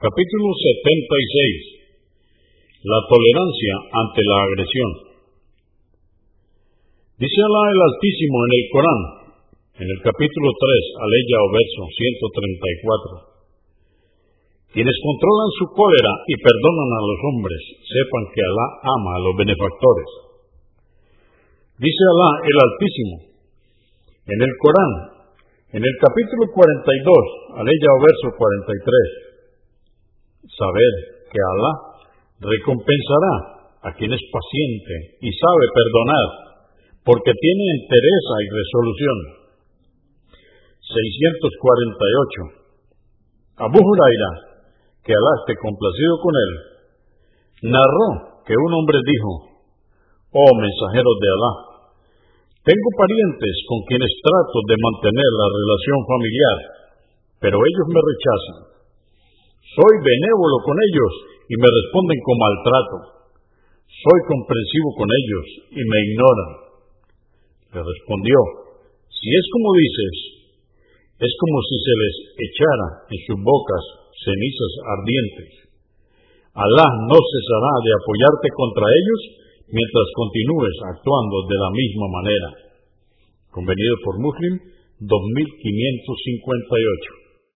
Capítulo 76. La tolerancia ante la agresión. Dice Alá el Altísimo en el Corán, en el capítulo 3, aleya o verso 134. Quienes controlan su cólera y perdonan a los hombres, sepan que Alá ama a los benefactores. Dice Alá el Altísimo, en el Corán, en el capítulo 42, aleya o verso 43 saber que Alá recompensará a quien es paciente y sabe perdonar, porque tiene entereza y resolución. 648. Abu Huraira, que Alá esté complacido con él, narró que un hombre dijo, Oh mensajeros de Alá, tengo parientes con quienes trato de mantener la relación familiar, pero ellos me rechazan. Soy benévolo con ellos y me responden con maltrato. Soy comprensivo con ellos y me ignoran. Le respondió, si es como dices, es como si se les echara en sus bocas cenizas ardientes. Alá no cesará de apoyarte contra ellos mientras continúes actuando de la misma manera. Convenido por Muslim 2558.